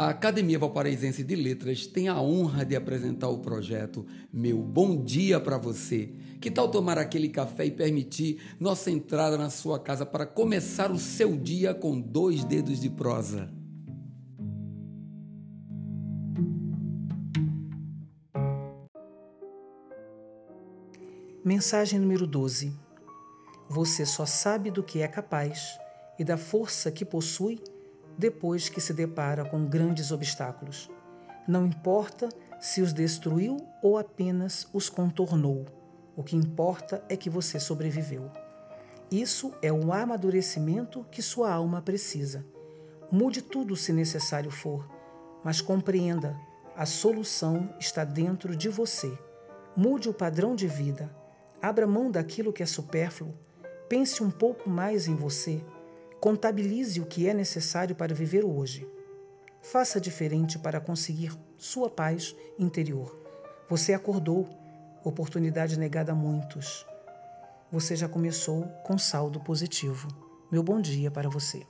A Academia Valparaísense de Letras tem a honra de apresentar o projeto Meu Bom Dia para Você. Que tal tomar aquele café e permitir nossa entrada na sua casa para começar o seu dia com dois dedos de prosa? Mensagem número 12. Você só sabe do que é capaz e da força que possui depois que se depara com grandes obstáculos. Não importa se os destruiu ou apenas os contornou. O que importa é que você sobreviveu. Isso é o amadurecimento que sua alma precisa. Mude tudo se necessário for, mas compreenda: a solução está dentro de você. Mude o padrão de vida. Abra mão daquilo que é supérfluo. Pense um pouco mais em você. Contabilize o que é necessário para viver hoje. Faça diferente para conseguir sua paz interior. Você acordou, oportunidade negada a muitos. Você já começou com saldo positivo. Meu bom dia para você.